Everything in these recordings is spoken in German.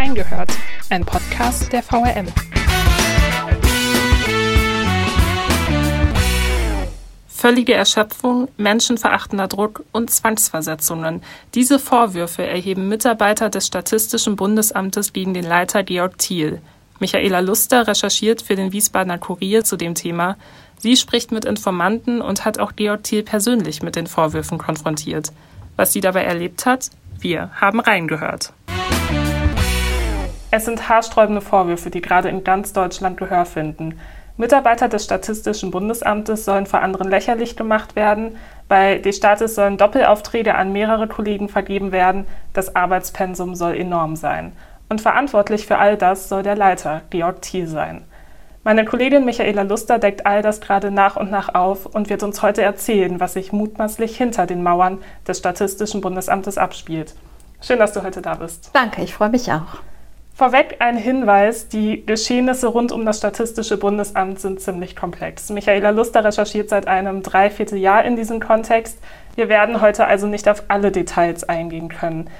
Reingehört, ein Podcast der VRM. Völlige Erschöpfung, menschenverachtender Druck und Zwangsversetzungen. Diese Vorwürfe erheben Mitarbeiter des Statistischen Bundesamtes gegen den Leiter Georg Thiel. Michaela Luster recherchiert für den Wiesbadener Kurier zu dem Thema. Sie spricht mit Informanten und hat auch Georg Thiel persönlich mit den Vorwürfen konfrontiert. Was sie dabei erlebt hat, wir haben reingehört. Es sind haarsträubende Vorwürfe, die gerade in ganz Deutschland Gehör finden. Mitarbeiter des Statistischen Bundesamtes sollen vor anderen lächerlich gemacht werden. Bei D-Statis sollen Doppelaufträge an mehrere Kollegen vergeben werden. Das Arbeitspensum soll enorm sein. Und verantwortlich für all das soll der Leiter, Georg Thiel, sein. Meine Kollegin Michaela Luster deckt all das gerade nach und nach auf und wird uns heute erzählen, was sich mutmaßlich hinter den Mauern des Statistischen Bundesamtes abspielt. Schön, dass du heute da bist. Danke, ich freue mich auch. Vorweg ein Hinweis, die Geschehnisse rund um das Statistische Bundesamt sind ziemlich komplex. Michaela Luster recherchiert seit einem Dreivierteljahr in diesem Kontext. Wir werden heute also nicht auf alle Details eingehen können.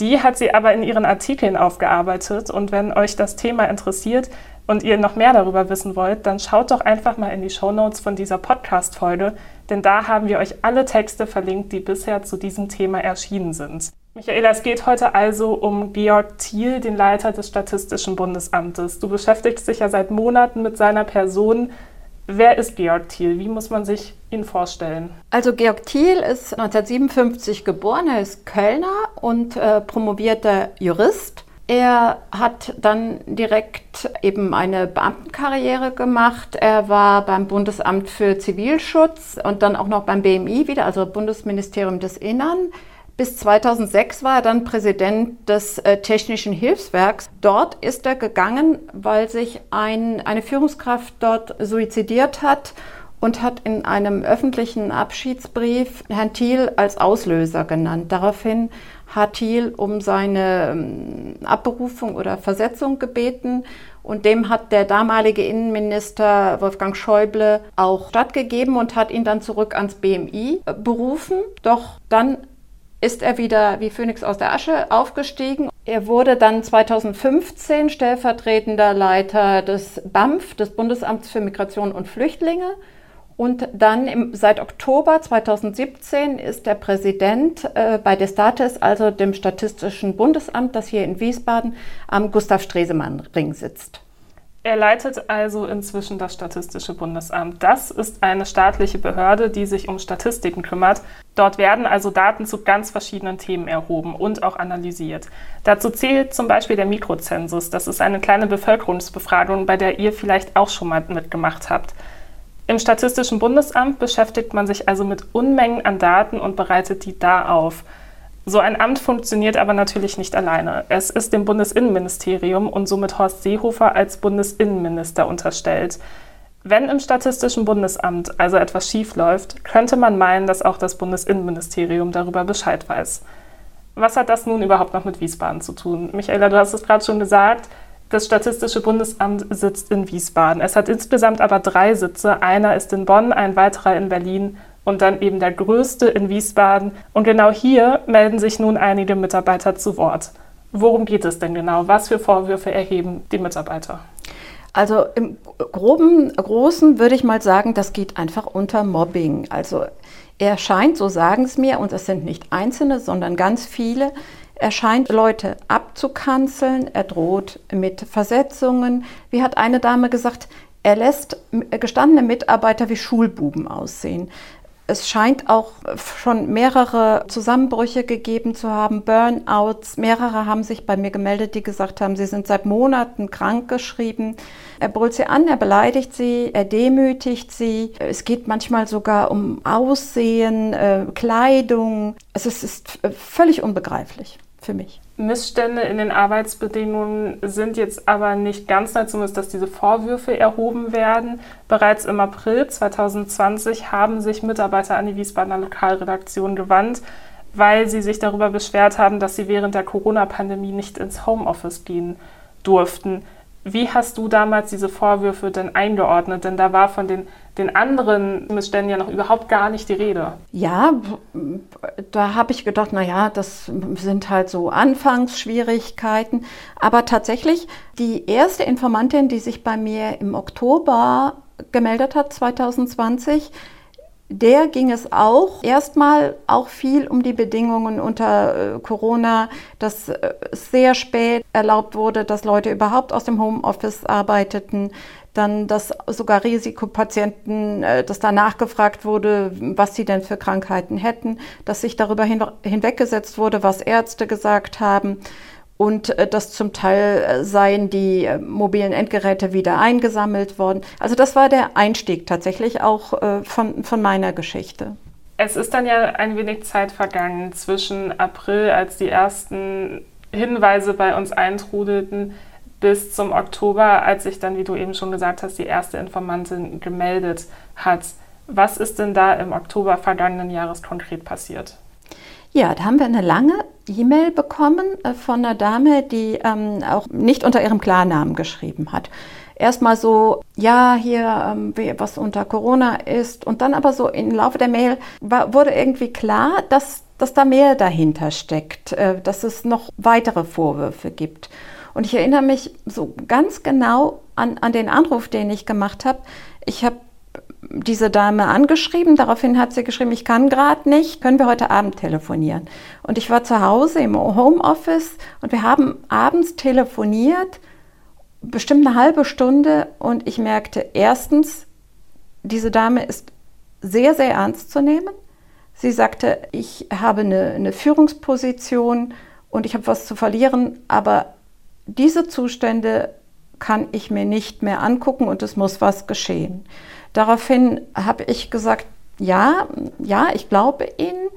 Die hat sie aber in ihren Artikeln aufgearbeitet und wenn euch das Thema interessiert, und ihr noch mehr darüber wissen wollt, dann schaut doch einfach mal in die Show Notes von dieser Podcast-Folge, denn da haben wir euch alle Texte verlinkt, die bisher zu diesem Thema erschienen sind. Michaela, es geht heute also um Georg Thiel, den Leiter des Statistischen Bundesamtes. Du beschäftigst dich ja seit Monaten mit seiner Person. Wer ist Georg Thiel? Wie muss man sich ihn vorstellen? Also Georg Thiel ist 1957 geboren, er ist Kölner und äh, promovierter Jurist. Er hat dann direkt eben eine Beamtenkarriere gemacht. Er war beim Bundesamt für Zivilschutz und dann auch noch beim BMI wieder, also Bundesministerium des Innern. Bis 2006 war er dann Präsident des äh, Technischen Hilfswerks. Dort ist er gegangen, weil sich ein, eine Führungskraft dort suizidiert hat und hat in einem öffentlichen Abschiedsbrief Herrn Thiel als Auslöser genannt. Daraufhin hat Thiel um seine ähm, Abberufung oder Versetzung gebeten und dem hat der damalige Innenminister Wolfgang Schäuble auch stattgegeben und hat ihn dann zurück ans BMI äh, berufen. Doch dann ist er wieder wie Phönix aus der Asche aufgestiegen. Er wurde dann 2015 stellvertretender Leiter des BAMF, des Bundesamts für Migration und Flüchtlinge. Und dann im, seit Oktober 2017 ist der Präsident äh, bei Destatis, also dem Statistischen Bundesamt, das hier in Wiesbaden am Gustav Stresemann Ring sitzt. Er leitet also inzwischen das Statistische Bundesamt. Das ist eine staatliche Behörde, die sich um Statistiken kümmert. Dort werden also Daten zu ganz verschiedenen Themen erhoben und auch analysiert. Dazu zählt zum Beispiel der Mikrozensus. Das ist eine kleine Bevölkerungsbefragung, bei der ihr vielleicht auch schon mal mitgemacht habt. Im Statistischen Bundesamt beschäftigt man sich also mit Unmengen an Daten und bereitet die da auf. So ein Amt funktioniert aber natürlich nicht alleine. Es ist dem Bundesinnenministerium und somit Horst Seehofer als Bundesinnenminister unterstellt. Wenn im Statistischen Bundesamt also etwas schiefläuft, könnte man meinen, dass auch das Bundesinnenministerium darüber Bescheid weiß. Was hat das nun überhaupt noch mit Wiesbaden zu tun? Michaela, du hast es gerade schon gesagt, das Statistische Bundesamt sitzt in Wiesbaden. Es hat insgesamt aber drei Sitze. Einer ist in Bonn, ein weiterer in Berlin und dann eben der größte in Wiesbaden. Und genau hier melden sich nun einige Mitarbeiter zu Wort. Worum geht es denn genau? Was für Vorwürfe erheben die Mitarbeiter? Also im groben, großen würde ich mal sagen, das geht einfach unter Mobbing. Also er scheint, so sagen es mir, und es sind nicht einzelne, sondern ganz viele, er scheint Leute abzukanzeln, er droht mit Versetzungen. Wie hat eine Dame gesagt, er lässt gestandene Mitarbeiter wie Schulbuben aussehen. Es scheint auch schon mehrere Zusammenbrüche gegeben zu haben, Burnouts. Mehrere haben sich bei mir gemeldet, die gesagt haben, sie sind seit Monaten krankgeschrieben. Er brüllt sie an, er beleidigt sie, er demütigt sie. Es geht manchmal sogar um Aussehen, äh, Kleidung. Also es ist völlig unbegreiflich für mich. Missstände in den Arbeitsbedingungen sind jetzt aber nicht ganz neu, zumindest dass diese Vorwürfe erhoben werden. Bereits im April 2020 haben sich Mitarbeiter an die Wiesbadener Lokalredaktion gewandt, weil sie sich darüber beschwert haben, dass sie während der Corona-Pandemie nicht ins Homeoffice gehen durften. Wie hast du damals diese Vorwürfe denn eingeordnet? Denn da war von den, den anderen Missständen ja noch überhaupt gar nicht die Rede. Ja, da habe ich gedacht, naja, das sind halt so Anfangsschwierigkeiten. Aber tatsächlich, die erste Informantin, die sich bei mir im Oktober gemeldet hat, 2020, der ging es auch erstmal auch viel um die Bedingungen unter äh, Corona, dass äh, sehr spät erlaubt wurde, dass Leute überhaupt aus dem Homeoffice arbeiteten, dann dass sogar Risikopatienten, äh, dass da nachgefragt wurde, was sie denn für Krankheiten hätten, dass sich darüber hin, hinweggesetzt wurde, was Ärzte gesagt haben und äh, dass zum Teil äh, seien die äh, mobilen Endgeräte wieder eingesammelt worden. Also das war der Einstieg tatsächlich auch von, von meiner Geschichte. Es ist dann ja ein wenig Zeit vergangen zwischen April, als die ersten Hinweise bei uns eintrudelten, bis zum Oktober, als sich dann, wie du eben schon gesagt hast, die erste Informantin gemeldet hat. Was ist denn da im Oktober vergangenen Jahres konkret passiert? Ja, da haben wir eine lange E-Mail bekommen äh, von einer Dame, die ähm, auch nicht unter ihrem Klarnamen geschrieben hat. Erstmal so, ja, hier, ähm, was unter Corona ist. Und dann aber so im Laufe der Mail war, wurde irgendwie klar, dass, dass da mehr dahinter steckt, äh, dass es noch weitere Vorwürfe gibt. Und ich erinnere mich so ganz genau an, an den Anruf, den ich gemacht habe. Ich habe diese Dame angeschrieben. Daraufhin hat sie geschrieben, ich kann gerade nicht, können wir heute Abend telefonieren. Und ich war zu Hause im Homeoffice und wir haben abends telefoniert, bestimmt eine halbe Stunde und ich merkte erstens, diese Dame ist sehr, sehr ernst zu nehmen. Sie sagte, ich habe eine, eine Führungsposition und ich habe was zu verlieren, aber diese Zustände kann ich mir nicht mehr angucken und es muss was geschehen. Daraufhin habe ich gesagt, ja, ja, ich glaube Ihnen,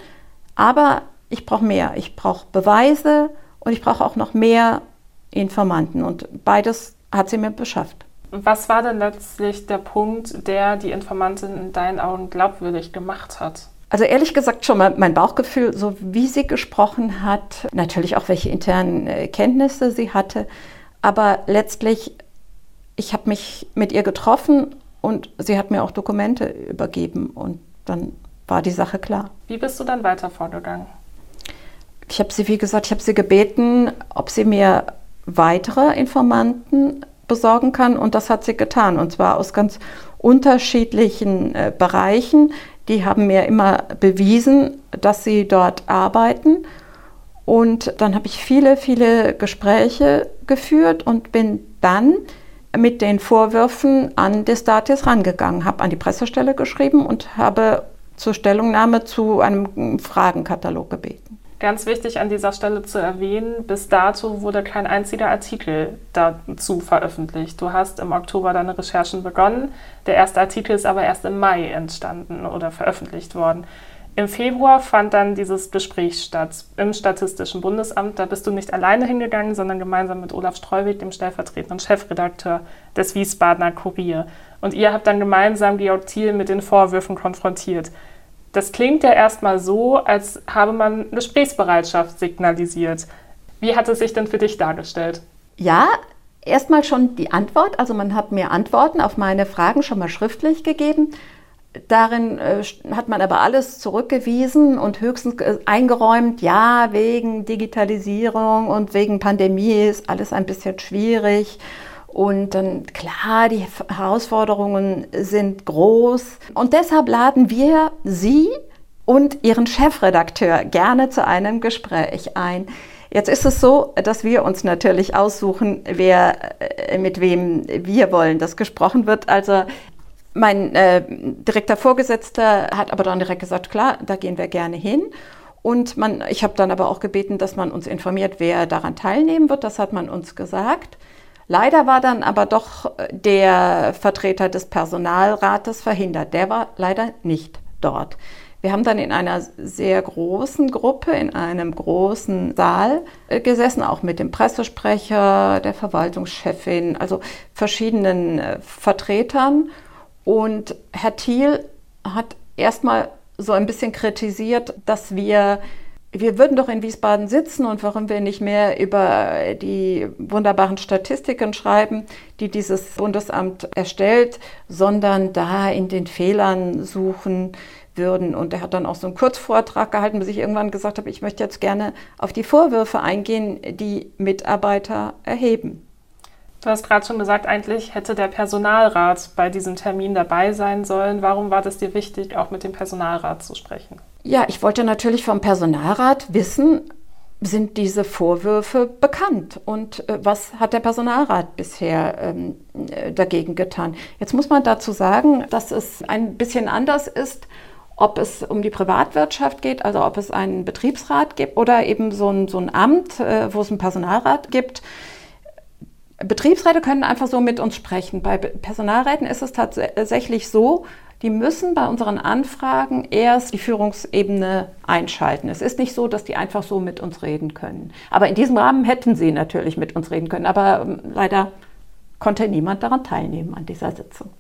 aber ich brauche mehr. Ich brauche Beweise und ich brauche auch noch mehr Informanten. Und beides hat sie mir beschafft. Was war denn letztlich der Punkt, der die Informantin in deinen Augen glaubwürdig gemacht hat? Also ehrlich gesagt schon mal mein Bauchgefühl, so wie sie gesprochen hat, natürlich auch welche internen äh, Kenntnisse sie hatte, aber letztlich, ich habe mich mit ihr getroffen und sie hat mir auch Dokumente übergeben und dann war die Sache klar. Wie bist du dann weiter vorgegangen? Ich habe sie, wie gesagt, ich habe sie gebeten, ob sie mir weitere Informanten besorgen kann und das hat sie getan und zwar aus ganz unterschiedlichen äh, Bereichen. Die haben mir immer bewiesen, dass sie dort arbeiten und dann habe ich viele, viele Gespräche geführt und bin dann mit den Vorwürfen an Destatis rangegangen, habe an die Pressestelle geschrieben und habe zur Stellungnahme zu einem Fragenkatalog gebeten. Ganz wichtig an dieser Stelle zu erwähnen, bis dato wurde kein einziger Artikel dazu veröffentlicht. Du hast im Oktober deine Recherchen begonnen. Der erste Artikel ist aber erst im Mai entstanden oder veröffentlicht worden. Im Februar fand dann dieses Gespräch statt im Statistischen Bundesamt. Da bist du nicht alleine hingegangen, sondern gemeinsam mit Olaf Streuwig, dem stellvertretenden Chefredakteur des Wiesbadener Kurier. Und ihr habt dann gemeinsam Georg Thiel mit den Vorwürfen konfrontiert. Das klingt ja erstmal so, als habe man Gesprächsbereitschaft signalisiert. Wie hat es sich denn für dich dargestellt? Ja, erstmal schon die Antwort. Also man hat mir Antworten auf meine Fragen schon mal schriftlich gegeben. Darin äh, hat man aber alles zurückgewiesen und höchstens äh, eingeräumt, ja, wegen Digitalisierung und wegen Pandemie ist alles ein bisschen schwierig. Und dann, klar, die Herausforderungen sind groß. Und deshalb laden wir Sie und Ihren Chefredakteur gerne zu einem Gespräch ein. Jetzt ist es so, dass wir uns natürlich aussuchen, wer, äh, mit wem wir wollen, dass gesprochen wird. Also mein äh, direkter Vorgesetzter hat aber dann direkt gesagt, klar, da gehen wir gerne hin. Und man, ich habe dann aber auch gebeten, dass man uns informiert, wer daran teilnehmen wird. Das hat man uns gesagt. Leider war dann aber doch der Vertreter des Personalrates verhindert. Der war leider nicht dort. Wir haben dann in einer sehr großen Gruppe, in einem großen Saal äh, gesessen, auch mit dem Pressesprecher, der Verwaltungschefin, also verschiedenen äh, Vertretern. Und Herr Thiel hat erstmal so ein bisschen kritisiert, dass wir wir würden doch in Wiesbaden sitzen und warum wir nicht mehr über die wunderbaren Statistiken schreiben, die dieses Bundesamt erstellt, sondern da in den Fehlern suchen würden. Und er hat dann auch so einen Kurzvortrag gehalten, bis ich irgendwann gesagt habe, ich möchte jetzt gerne auf die Vorwürfe eingehen, die Mitarbeiter erheben. Du hast gerade schon gesagt, eigentlich hätte der Personalrat bei diesem Termin dabei sein sollen. Warum war das dir wichtig, auch mit dem Personalrat zu sprechen? Ja, ich wollte natürlich vom Personalrat wissen, sind diese Vorwürfe bekannt und äh, was hat der Personalrat bisher ähm, äh, dagegen getan? Jetzt muss man dazu sagen, dass es ein bisschen anders ist, ob es um die Privatwirtschaft geht, also ob es einen Betriebsrat gibt oder eben so ein, so ein Amt, äh, wo es einen Personalrat gibt. Betriebsräte können einfach so mit uns sprechen. Bei Personalräten ist es tatsächlich so, die müssen bei unseren Anfragen erst die Führungsebene einschalten. Es ist nicht so, dass die einfach so mit uns reden können. Aber in diesem Rahmen hätten sie natürlich mit uns reden können. Aber ähm, leider konnte niemand daran teilnehmen an dieser Sitzung.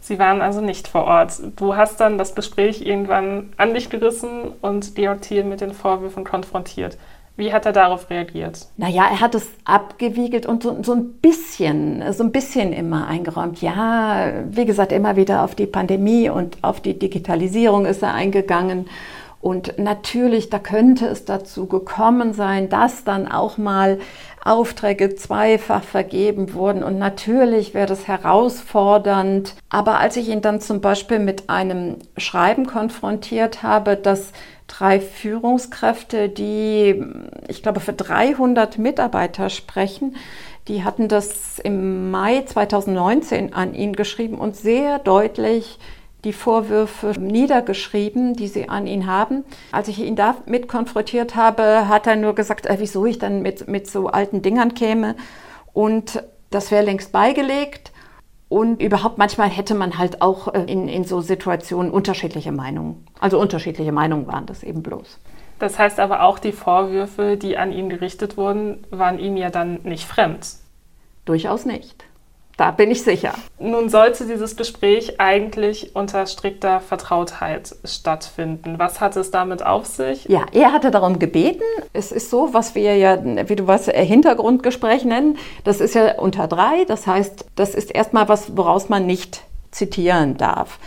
Sie waren also nicht vor Ort. Du hast dann das Gespräch irgendwann an dich gerissen und Thiel mit den Vorwürfen konfrontiert. Wie hat er darauf reagiert? Naja, er hat es abgewiegelt und so, so, ein bisschen, so ein bisschen immer eingeräumt. Ja, wie gesagt, immer wieder auf die Pandemie und auf die Digitalisierung ist er eingegangen. Und natürlich, da könnte es dazu gekommen sein, dass dann auch mal Aufträge zweifach vergeben wurden. Und natürlich wäre das herausfordernd. Aber als ich ihn dann zum Beispiel mit einem Schreiben konfrontiert habe, das drei Führungskräfte, die, ich glaube, für 300 Mitarbeiter sprechen. Die hatten das im Mai 2019 an ihn geschrieben und sehr deutlich die Vorwürfe niedergeschrieben, die sie an ihn haben. Als ich ihn damit konfrontiert habe, hat er nur gesagt, äh, wieso ich dann mit, mit so alten Dingern käme. Und das wäre längst beigelegt. Und überhaupt manchmal hätte man halt auch äh, in, in so Situationen unterschiedliche Meinungen. Also unterschiedliche Meinungen waren das eben bloß. Das heißt aber auch, die Vorwürfe, die an ihn gerichtet wurden, waren ihm ja dann nicht fremd. Durchaus nicht. Da bin ich sicher. Nun sollte dieses Gespräch eigentlich unter strikter Vertrautheit stattfinden. Was hat es damit auf sich? Ja, er hatte darum gebeten. Es ist so, was wir ja, wie du weißt, Hintergrundgespräch nennen. Das ist ja unter drei. Das heißt, das ist erstmal was, woraus man nicht zitieren darf.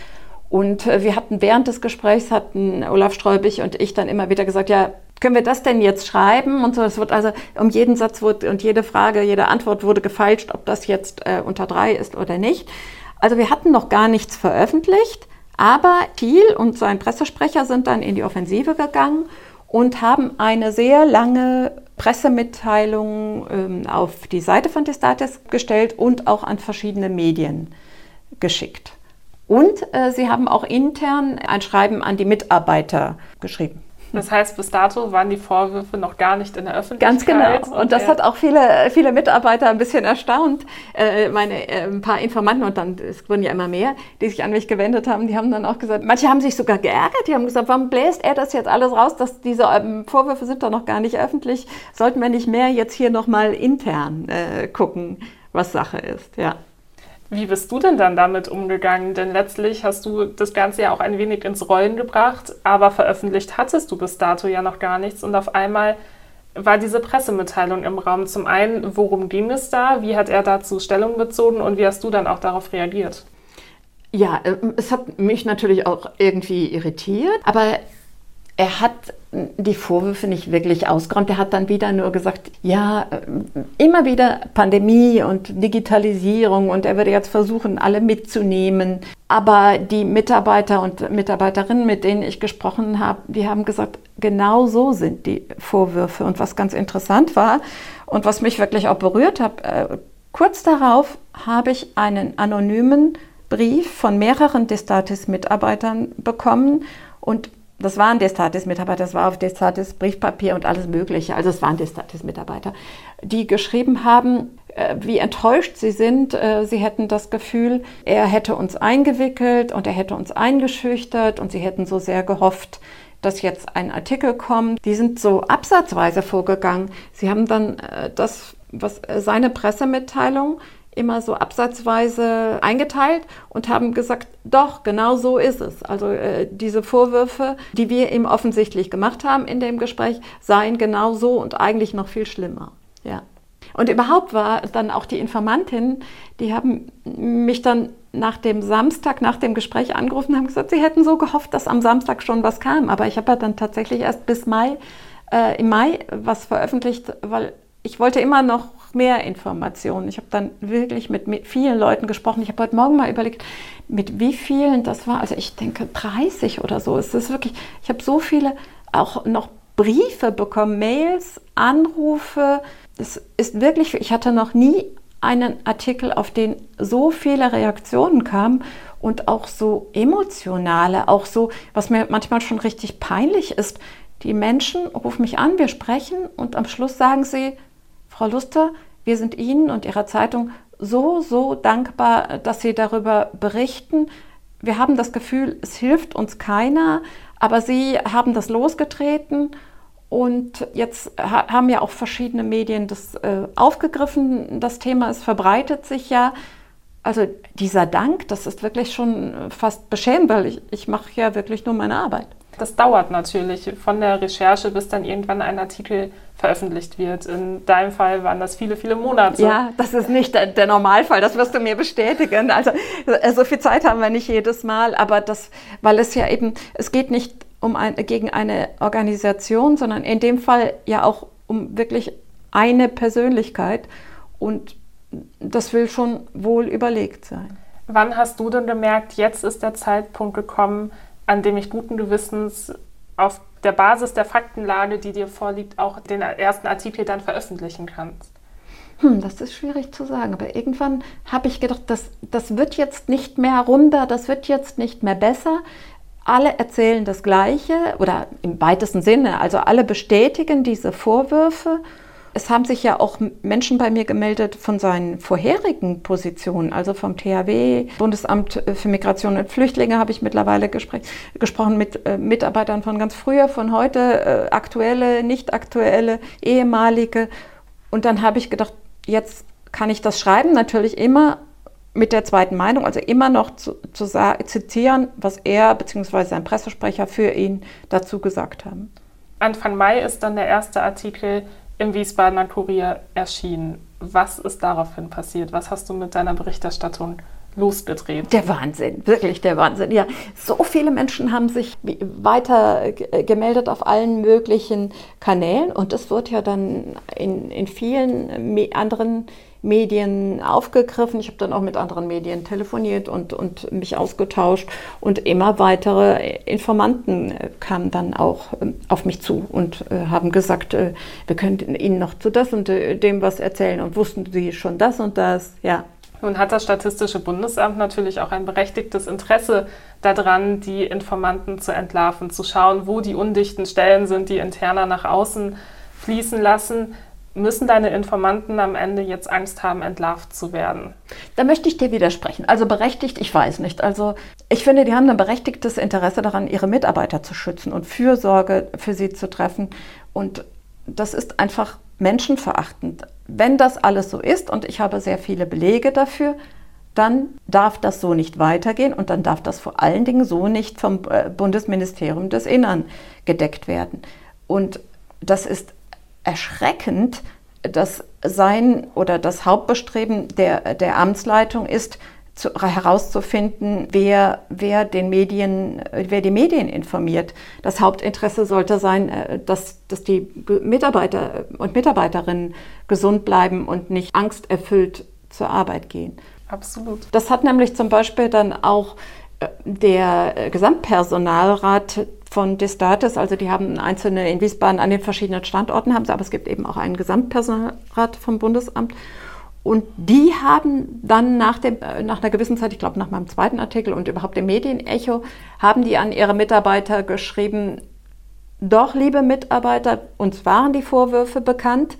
Und äh, wir hatten während des Gesprächs, hatten Olaf Streubig und ich dann immer wieder gesagt, ja, können wir das denn jetzt schreiben? Und so, es wird also um jeden Satz wurde, und jede Frage, jede Antwort wurde gefeilscht, ob das jetzt äh, unter drei ist oder nicht. Also wir hatten noch gar nichts veröffentlicht, aber Thiel und sein Pressesprecher sind dann in die Offensive gegangen und haben eine sehr lange Pressemitteilung ähm, auf die Seite von Testates gestellt und auch an verschiedene Medien geschickt. Und äh, sie haben auch intern ein Schreiben an die Mitarbeiter geschrieben. Das heißt, bis dato waren die Vorwürfe noch gar nicht in der Öffentlichkeit. Ganz genau. Und, das hat auch viele, viele Mitarbeiter ein bisschen erstaunt. Äh, meine, äh, ein paar Informanten und dann, es wurden ja immer mehr, die sich an mich gewendet haben, die haben dann auch gesagt, manche haben sich sogar geärgert, die haben gesagt, warum bläst er das jetzt alles raus, dass diese ähm, Vorwürfe sind doch noch gar nicht öffentlich. Sollten wir nicht mehr jetzt hier nochmal intern äh, gucken, was Sache ist, ja. Wie bist du denn dann damit umgegangen? Denn letztlich hast du das Ganze ja auch ein wenig ins Rollen gebracht, aber veröffentlicht hattest du bis dato ja noch gar nichts und auf einmal war diese Pressemitteilung im Raum. Zum einen, worum ging es da? Wie hat er dazu Stellung bezogen und wie hast du dann auch darauf reagiert? Ja, äh, es hat mich natürlich auch irgendwie irritiert, aber er hat die Vorwürfe nicht wirklich ausgeräumt. Er hat dann wieder nur gesagt, ja, äh, immer wieder Pandemie und Digitalisierung und er würde jetzt versuchen, alle mitzunehmen. Aber die Mitarbeiter und Mitarbeiterinnen, mit denen ich gesprochen habe, die haben gesagt, genau so sind die Vorwürfe. Und was ganz interessant war und was mich wirklich auch berührt hat, äh, kurz darauf habe ich einen anonymen Brief von mehreren Destatis-Mitarbeitern bekommen und das waren Destatis-Mitarbeiter, das war auf Destatis Briefpapier und alles Mögliche. Also es waren Destatis-Mitarbeiter, die geschrieben haben, äh, wie enttäuscht sie sind. Äh, sie hätten das Gefühl, er hätte uns eingewickelt und er hätte uns eingeschüchtert und sie hätten so sehr gehofft, dass jetzt ein Artikel kommt. Die sind so absatzweise vorgegangen. Sie haben dann äh, das, was seine Pressemitteilung immer so absatzweise eingeteilt und haben gesagt, doch, genau so ist es. Also äh, diese Vorwürfe, die wir ihm offensichtlich gemacht haben in dem Gespräch, seien genau so und eigentlich noch viel schlimmer. Ja. Und überhaupt war dann auch die Informantin, die haben mich dann nach dem Samstag, nach dem Gespräch angerufen und haben gesagt, sie hätten so gehofft, dass am Samstag schon was kam. Aber ich habe ja dann tatsächlich erst bis Mai, äh, im Mai was veröffentlicht, weil ich wollte immer noch mehr Informationen. Ich habe dann wirklich mit, mit vielen Leuten gesprochen. Ich habe heute Morgen mal überlegt, mit wie vielen das war. Also ich denke 30 oder so. Es ist wirklich, ich habe so viele auch noch Briefe bekommen, Mails, Anrufe, es ist wirklich, ich hatte noch nie einen Artikel, auf den so viele Reaktionen kamen und auch so emotionale, auch so, was mir manchmal schon richtig peinlich ist. Die Menschen rufen mich an, wir sprechen und am Schluss sagen sie, Frau Luster, wir sind Ihnen und Ihrer Zeitung so, so dankbar, dass Sie darüber berichten. Wir haben das Gefühl, es hilft uns keiner, aber Sie haben das losgetreten und jetzt haben ja auch verschiedene Medien das äh, aufgegriffen. Das Thema, es verbreitet sich ja. Also dieser Dank, das ist wirklich schon fast beschämend, weil ich, ich mache ja wirklich nur meine Arbeit. Das dauert natürlich von der Recherche, bis dann irgendwann ein Artikel veröffentlicht wird. In deinem Fall waren das viele, viele Monate. Ja, das ist nicht der, der Normalfall, das wirst du mir bestätigen. Also so viel Zeit haben wir nicht jedes Mal, aber das, weil es ja eben, es geht nicht um ein, gegen eine Organisation, sondern in dem Fall ja auch um wirklich eine Persönlichkeit. Und das will schon wohl überlegt sein. Wann hast du denn gemerkt, jetzt ist der Zeitpunkt gekommen, an dem ich guten Gewissens auf der Basis der Faktenlage, die dir vorliegt, auch den ersten Artikel dann veröffentlichen kannst? Hm, das ist schwierig zu sagen, aber irgendwann habe ich gedacht, das, das wird jetzt nicht mehr runder, das wird jetzt nicht mehr besser alle erzählen das Gleiche oder im weitesten Sinne, also alle bestätigen diese Vorwürfe. Es haben sich ja auch Menschen bei mir gemeldet von seinen vorherigen Positionen, also vom THW, Bundesamt für Migration und Flüchtlinge habe ich mittlerweile gesprochen mit äh, Mitarbeitern von ganz früher, von heute, äh, aktuelle, nicht aktuelle, ehemalige. Und dann habe ich gedacht, jetzt kann ich das schreiben, natürlich immer mit der zweiten Meinung, also immer noch zu, zu zitieren, was er bzw. sein Pressesprecher für ihn dazu gesagt haben. Anfang Mai ist dann der erste Artikel im Wiesbadener Kurier erschienen. Was ist daraufhin passiert? Was hast du mit deiner Berichterstattung losgedreht? Der Wahnsinn, wirklich der Wahnsinn. Ja, so viele Menschen haben sich weiter gemeldet auf allen möglichen Kanälen und es wird ja dann in, in vielen anderen Medien aufgegriffen. Ich habe dann auch mit anderen Medien telefoniert und, und mich ausgetauscht und immer weitere Informanten äh, kamen dann auch ähm, auf mich zu und äh, haben gesagt, äh, wir könnten Ihnen noch zu das und dem was erzählen und wussten Sie schon das und das, ja. Nun hat das Statistische Bundesamt natürlich auch ein berechtigtes Interesse daran, die Informanten zu entlarven, zu schauen, wo die undichten Stellen sind, die interner nach außen fließen lassen. Müssen deine Informanten am Ende jetzt Angst haben, entlarvt zu werden? Da möchte ich dir widersprechen. Also berechtigt, ich weiß nicht. Also ich finde, die haben ein berechtigtes Interesse daran, ihre Mitarbeiter zu schützen und Fürsorge für sie zu treffen. Und das ist einfach menschenverachtend. Wenn das alles so ist, und ich habe sehr viele Belege dafür, dann darf das so nicht weitergehen und dann darf das vor allen Dingen so nicht vom äh, Bundesministerium des Innern gedeckt werden. Und das ist erschreckend, dass sein oder das Hauptbestreben der, der Amtsleitung ist, zu, herauszufinden, wer, wer, den Medien, wer die Medien informiert. Das Hauptinteresse sollte sein, äh, dass, dass die Mitarbeiter und Mitarbeiterinnen gesund bleiben und nicht angsterfüllt zur Arbeit gehen. Absolut. Das hat nämlich zum Beispiel dann auch äh, der Gesamtpersonalrat von Destatis, also die haben einzelne in Wiesbaden an den verschiedenen Standorten haben sie, aber es gibt eben auch einen Gesamtpersonalrat vom Bundesamt. Und die haben dann nach, dem, äh, nach einer gewissen Zeit, ich glaube nach meinem zweiten Artikel und überhaupt dem Medienecho, haben die an ihre Mitarbeiter geschrieben, doch, liebe Mitarbeiter, uns waren die Vorwürfe bekannt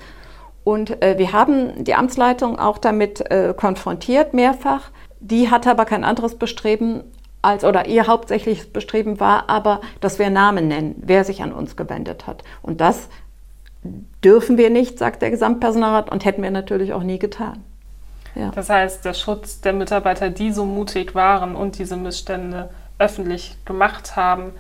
und äh, wir haben die Amtsleitung auch damit äh, konfrontiert mehrfach. Die hatte aber kein anderes Bestreben, als oder ihr hauptsächliches Bestreben war aber, dass wir Namen nennen, wer sich an uns gewendet hat. Und das dürfen wir nicht, sagt der Gesamtpersonalrat, und hätten wir natürlich auch nie getan. Ja. Das heißt, der Schutz der Mitarbeiter, die so mutig waren und diese Missstände öffentlich gemacht haben,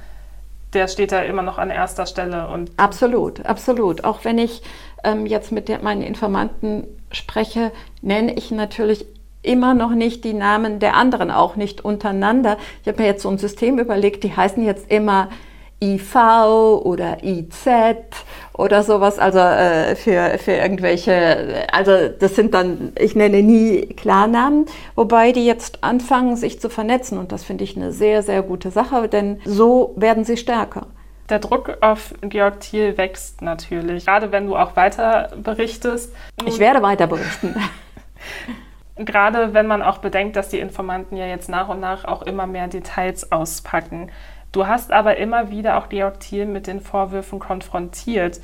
der steht da immer noch an erster Stelle. Und absolut, absolut. Auch wenn ich ähm, jetzt mit der, meinen Informanten spreche, nenne ich natürlich immer noch nicht die Namen der anderen, auch nicht untereinander. Ich habe mir jetzt so ein System überlegt, die heißen jetzt immer IV oder IZ oder sowas, also äh, für, für irgendwelche, also das sind dann, ich nenne nie Klarnamen, wobei die jetzt anfangen, sich zu vernetzen und das finde ich eine sehr, sehr gute Sache, denn so werden sie stärker. Der Druck auf Georg Thiel wächst natürlich, gerade wenn du auch weiter berichtest. Ich werde weiter berichten. gerade wenn man auch bedenkt, dass die Informanten ja jetzt nach und nach auch immer mehr Details auspacken. Du hast aber immer wieder auch Georg Thiel mit den Vorwürfen konfrontiert.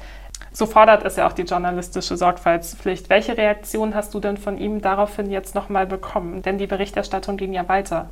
So fordert es ja auch die journalistische Sorgfaltspflicht. Welche Reaktion hast du denn von ihm daraufhin jetzt nochmal bekommen? Denn die Berichterstattung ging ja weiter.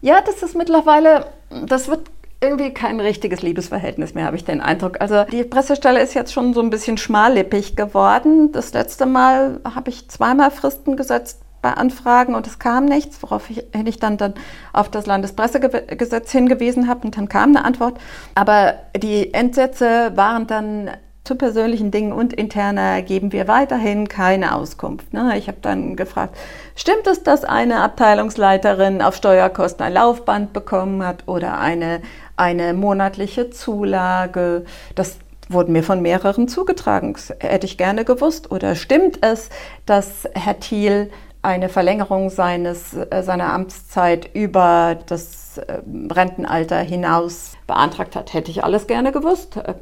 Ja, das ist mittlerweile, das wird irgendwie kein richtiges Liebesverhältnis mehr, habe ich den Eindruck. Also die Pressestelle ist jetzt schon so ein bisschen schmallippig geworden. Das letzte Mal habe ich zweimal Fristen gesetzt bei Anfragen und es kam nichts, worauf ich, dann, dann auf das Landespressegesetz hingewiesen habe und dann kam eine Antwort. Aber die Endsätze waren dann zu persönlichen Dingen und interner geben wir weiterhin keine Auskunft. Ne? Ich habe dann gefragt, stimmt es, dass eine Abteilungsleiterin auf Steuerkosten ein Laufband bekommen hat oder eine, eine monatliche Zulage? Das wurden mir von mehreren zugetragen. Das hätte ich gerne gewusst. Oder stimmt es, dass Herr Thiel eine Verlängerung seines, äh, seiner Amtszeit über das äh, Rentenalter hinaus beantragt hat, hätte ich alles gerne gewusst. Äh,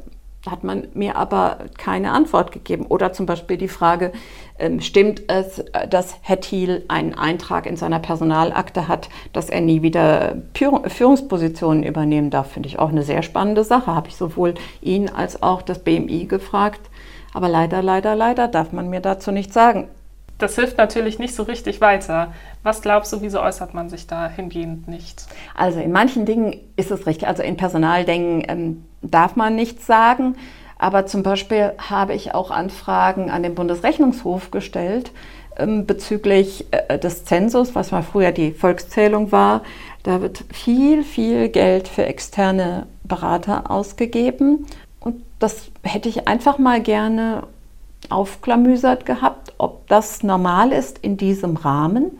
hat man mir aber keine Antwort gegeben. Oder zum Beispiel die Frage, ähm, stimmt es, dass Herr Thiel einen Eintrag in seiner Personalakte hat, dass er nie wieder Führungspositionen übernehmen darf? Finde ich auch eine sehr spannende Sache. Habe ich sowohl ihn als auch das BMI gefragt. Aber leider, leider, leider darf man mir dazu nichts sagen das hilft natürlich nicht so richtig weiter. Was glaubst du, wieso äußert man sich da hingehend nicht? Also in manchen Dingen ist es richtig. Also in Personaldingen ähm, darf man nichts sagen. Aber zum Beispiel habe ich auch Anfragen an den Bundesrechnungshof gestellt ähm, bezüglich äh, des Zensus, was mal früher die Volkszählung war. Da wird viel, viel Geld für externe Berater ausgegeben. Und das hätte ich einfach mal gerne aufklamüsert gehabt, ob das normal ist in diesem Rahmen.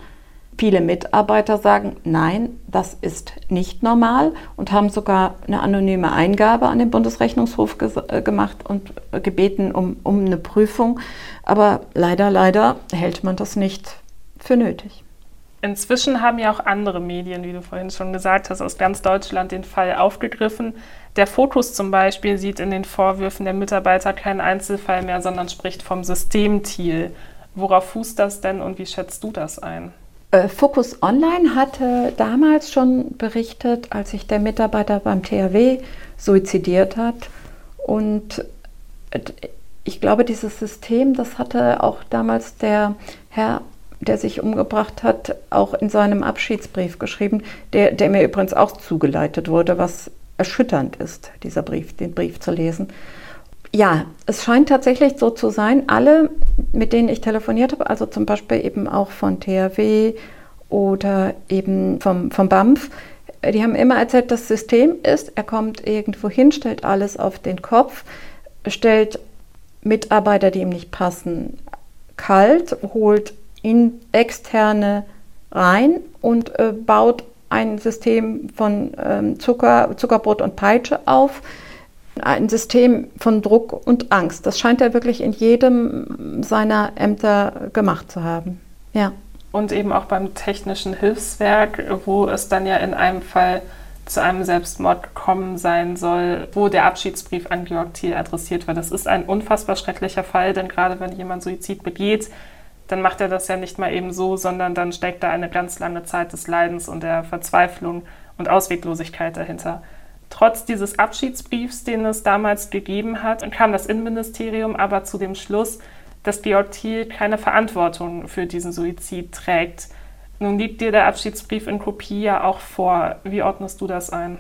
Viele Mitarbeiter sagen, nein, das ist nicht normal und haben sogar eine anonyme Eingabe an den Bundesrechnungshof äh, gemacht und gebeten um, um eine Prüfung. Aber leider, leider hält man das nicht für nötig. Inzwischen haben ja auch andere Medien, wie du vorhin schon gesagt hast, aus ganz Deutschland den Fall aufgegriffen. Der Fokus zum Beispiel sieht in den Vorwürfen der Mitarbeiter keinen Einzelfall mehr, sondern spricht vom Systemziel. Worauf fußt das denn und wie schätzt du das ein? Äh, Focus Online hatte damals schon berichtet, als sich der Mitarbeiter beim THW suizidiert hat. Und äh, ich glaube, dieses System, das hatte auch damals der Herr der sich umgebracht hat, auch in seinem Abschiedsbrief geschrieben, der, der mir übrigens auch zugeleitet wurde, was erschütternd ist, dieser Brief, den Brief zu lesen. Ja, es scheint tatsächlich so zu sein, alle, mit denen ich telefoniert habe, also zum Beispiel eben auch von THW oder eben vom, vom BAMF, die haben immer erzählt, das System ist, er kommt irgendwo hin, stellt alles auf den Kopf, stellt Mitarbeiter, die ihm nicht passen, kalt, holt in externe rein und äh, baut ein System von ähm, Zucker, Zuckerbrot und Peitsche auf. Ein System von Druck und Angst. Das scheint er wirklich in jedem seiner Ämter gemacht zu haben. Ja. Und eben auch beim technischen Hilfswerk, wo es dann ja in einem Fall zu einem Selbstmord gekommen sein soll, wo der Abschiedsbrief an Georg Thiel adressiert war. Das ist ein unfassbar schrecklicher Fall, denn gerade wenn jemand Suizid begeht, dann macht er das ja nicht mal eben so, sondern dann steckt da eine ganz lange Zeit des Leidens und der Verzweiflung und Ausweglosigkeit dahinter. Trotz dieses Abschiedsbriefs, den es damals gegeben hat, kam das Innenministerium aber zu dem Schluss, dass Georg Thiel keine Verantwortung für diesen Suizid trägt. Nun liegt dir der Abschiedsbrief in Kopie ja auch vor. Wie ordnest du das ein?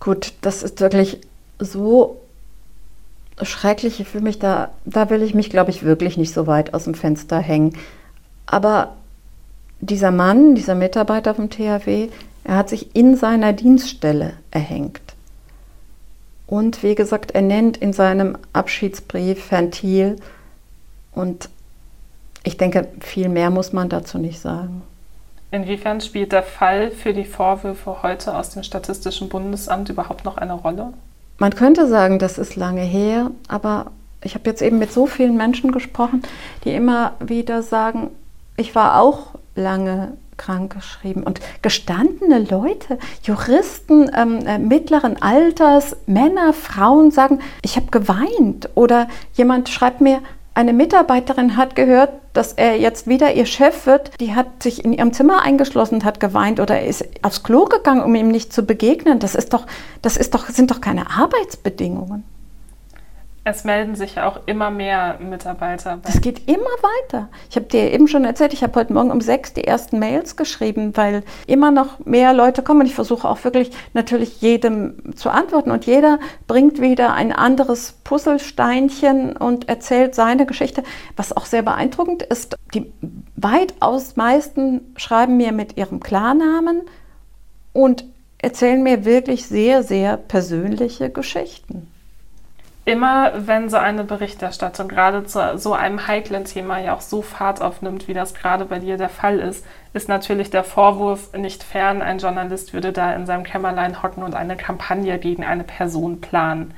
Gut, das ist wirklich so schrecklich. Ich will mich da, da will ich mich, glaube ich, wirklich nicht so weit aus dem Fenster hängen. Aber dieser Mann, dieser Mitarbeiter vom THW, er hat sich in seiner Dienststelle erhängt. Und wie gesagt, er nennt in seinem Abschiedsbrief Herrn Thiel und ich denke, viel mehr muss man dazu nicht sagen. Inwiefern spielt der Fall für die Vorwürfe heute aus dem Statistischen Bundesamt überhaupt noch eine Rolle? Man könnte sagen, das ist lange her, aber ich habe jetzt eben mit so vielen Menschen gesprochen, die immer wieder sagen, ich war auch lange krankgeschrieben. Und gestandene Leute, Juristen ähm, äh, mittleren Alters, Männer, Frauen sagen, ich habe geweint. Oder jemand schreibt mir, eine Mitarbeiterin hat gehört, dass er jetzt wieder ihr Chef wird. Die hat sich in ihrem Zimmer eingeschlossen und hat geweint oder ist aufs Klo gegangen, um ihm nicht zu begegnen. Das ist doch, das ist doch, sind doch keine Arbeitsbedingungen. Es melden sich ja auch immer mehr Mitarbeiter. Das geht immer weiter. Ich habe dir eben schon erzählt, ich habe heute Morgen um sechs die ersten Mails geschrieben, weil immer noch mehr Leute kommen. Und ich versuche auch wirklich natürlich jedem zu antworten. Und jeder bringt wieder ein anderes Puzzlesteinchen und erzählt seine Geschichte. Was auch sehr beeindruckend ist, die weitaus meisten schreiben mir mit ihrem Klarnamen und erzählen mir wirklich sehr, sehr persönliche Geschichten immer, wenn so eine Berichterstattung gerade zu so einem heiklen Thema ja auch so Fahrt aufnimmt, wie das gerade bei dir der Fall ist, ist natürlich der Vorwurf nicht fern, ein Journalist würde da in seinem Kämmerlein hocken und eine Kampagne gegen eine Person planen.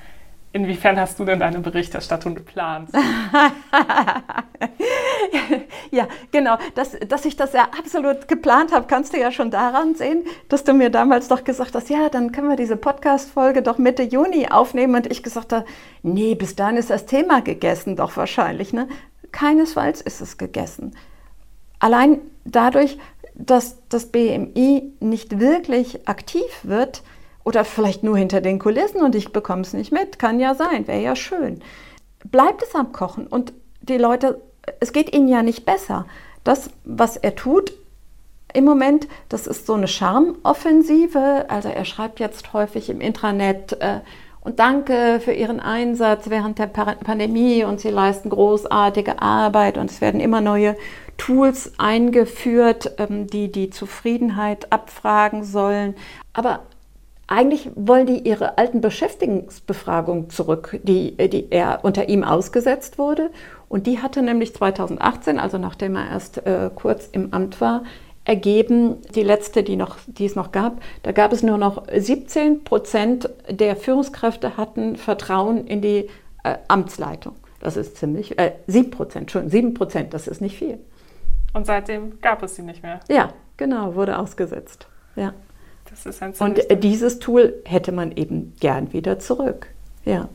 Inwiefern hast du denn deine Berichterstattung geplant? ja, genau. Dass, dass ich das ja absolut geplant habe, kannst du ja schon daran sehen, dass du mir damals doch gesagt hast, ja, dann können wir diese Podcast-Folge doch Mitte Juni aufnehmen. Und ich gesagt habe, nee, bis dahin ist das Thema gegessen, doch wahrscheinlich. Ne? Keinesfalls ist es gegessen. Allein dadurch, dass das BMI nicht wirklich aktiv wird, oder vielleicht nur hinter den Kulissen und ich bekomme es nicht mit. Kann ja sein, wäre ja schön. Bleibt es am Kochen und die Leute, es geht ihnen ja nicht besser. Das, was er tut im Moment, das ist so eine Charmoffensive. Also er schreibt jetzt häufig im Intranet äh, und danke für Ihren Einsatz während der Pandemie und Sie leisten großartige Arbeit und es werden immer neue Tools eingeführt, ähm, die die Zufriedenheit abfragen sollen. Aber eigentlich wollen die ihre alten Beschäftigungsbefragung zurück, die, die er unter ihm ausgesetzt wurde. Und die hatte nämlich 2018, also nachdem er erst äh, kurz im Amt war, ergeben, die letzte, die, noch, die es noch gab, da gab es nur noch 17 Prozent der Führungskräfte hatten Vertrauen in die äh, Amtsleitung. Das ist ziemlich, äh, 7 Prozent, schon 7 Prozent, das ist nicht viel. Und seitdem gab es sie nicht mehr. Ja, genau, wurde ausgesetzt. Ja. Und dieses Tool hätte man eben gern wieder zurück. Ja.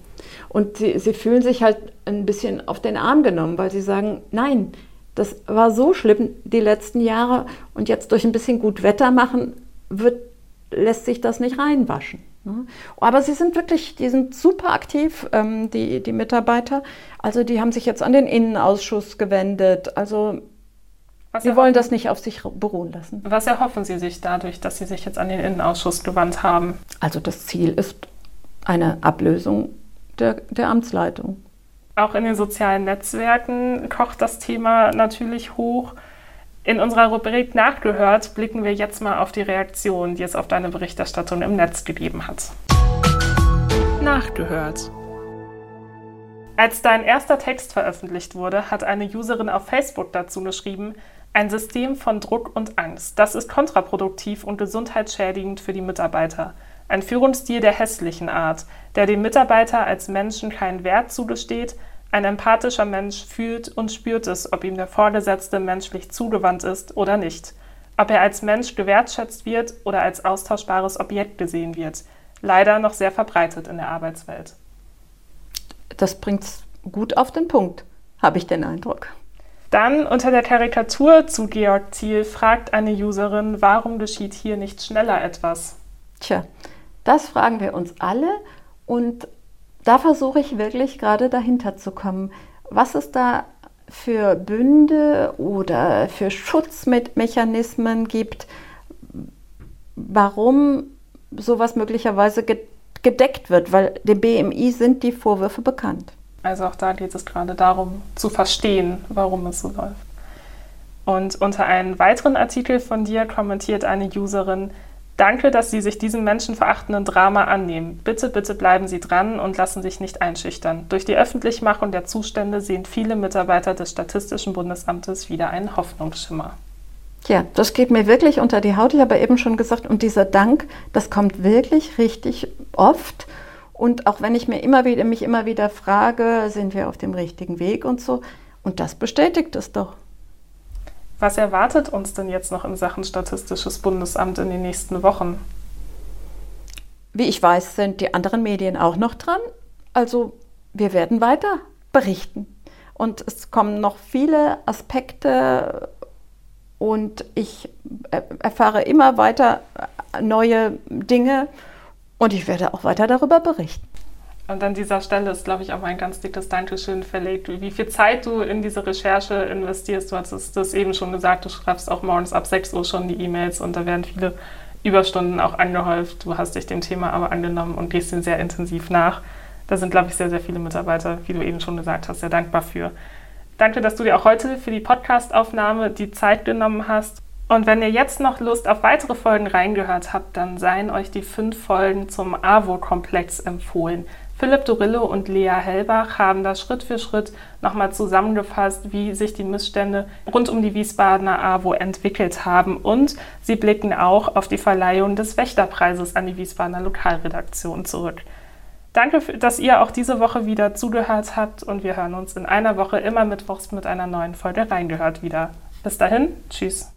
Und sie, sie fühlen sich halt ein bisschen auf den Arm genommen, weil sie sagen, nein, das war so schlimm die letzten Jahre und jetzt durch ein bisschen gut Wetter machen wird, lässt sich das nicht reinwaschen. Ne? Aber sie sind wirklich, die sind super aktiv, ähm, die, die Mitarbeiter. Also die haben sich jetzt an den Innenausschuss gewendet. Also was Sie wollen das nicht auf sich beruhen lassen. Was erhoffen Sie sich dadurch, dass Sie sich jetzt an den Innenausschuss gewandt haben? Also das Ziel ist eine Ablösung der, der Amtsleitung. Auch in den sozialen Netzwerken kocht das Thema natürlich hoch. In unserer Rubrik Nachgehört blicken wir jetzt mal auf die Reaktion, die es auf deine Berichterstattung im Netz gegeben hat. Nachgehört. Als dein erster Text veröffentlicht wurde, hat eine Userin auf Facebook dazu geschrieben, ein System von Druck und Angst. Das ist kontraproduktiv und gesundheitsschädigend für die Mitarbeiter. Ein Führungsstil der hässlichen Art, der dem Mitarbeiter als Menschen keinen Wert zugesteht. Ein empathischer Mensch fühlt und spürt es, ob ihm der Vorgesetzte menschlich zugewandt ist oder nicht. Ob er als Mensch gewertschätzt wird oder als austauschbares Objekt gesehen wird. Leider noch sehr verbreitet in der Arbeitswelt. Das bringt es gut auf den Punkt, habe ich den Eindruck. Dann unter der Karikatur zu Georg Thiel fragt eine Userin, warum geschieht hier nicht schneller etwas? Tja, das fragen wir uns alle und da versuche ich wirklich gerade dahinter zu kommen. Was es da für Bünde oder für Schutzmechanismen gibt, warum sowas möglicherweise gedeckt wird, weil dem BMI sind die Vorwürfe bekannt. Also auch da geht es gerade darum zu verstehen, warum es so läuft. Und unter einen weiteren Artikel von dir kommentiert eine Userin, Danke, dass Sie sich diesem menschenverachtenden Drama annehmen. Bitte, bitte bleiben Sie dran und lassen sich nicht einschüchtern. Durch die Öffentlichmachung der Zustände sehen viele Mitarbeiter des Statistischen Bundesamtes wieder einen Hoffnungsschimmer. Ja, das geht mir wirklich unter die Haut. Ich habe eben schon gesagt, und dieser Dank, das kommt wirklich richtig oft. Und auch wenn ich mir immer wieder, mich immer wieder frage, sind wir auf dem richtigen Weg und so. Und das bestätigt es doch. Was erwartet uns denn jetzt noch in Sachen Statistisches Bundesamt in den nächsten Wochen? Wie ich weiß, sind die anderen Medien auch noch dran. Also wir werden weiter berichten. Und es kommen noch viele Aspekte und ich erfahre immer weiter neue Dinge und ich werde auch weiter darüber berichten. Und an dieser Stelle ist, glaube ich, auch ein ganz dickes Dankeschön verlegt, wie viel Zeit du in diese Recherche investierst. Du hast das eben schon gesagt, du schreibst auch morgens ab 6 Uhr schon die E-Mails und da werden viele Überstunden auch angehäuft. Du hast dich dem Thema aber angenommen und gehst den sehr intensiv nach. Da sind, glaube ich, sehr, sehr viele Mitarbeiter, wie du eben schon gesagt hast, sehr dankbar für. Danke, dass du dir auch heute für die Podcastaufnahme die Zeit genommen hast. Und wenn ihr jetzt noch Lust auf weitere Folgen reingehört habt, dann seien euch die fünf Folgen zum AWO-Komplex empfohlen. Philipp Dorillo und Lea Hellbach haben das Schritt für Schritt nochmal zusammengefasst, wie sich die Missstände rund um die Wiesbadener AWO entwickelt haben. Und sie blicken auch auf die Verleihung des Wächterpreises an die Wiesbadener Lokalredaktion zurück. Danke, dass ihr auch diese Woche wieder zugehört habt und wir hören uns in einer Woche immer mittwochs mit einer neuen Folge reingehört wieder. Bis dahin, tschüss.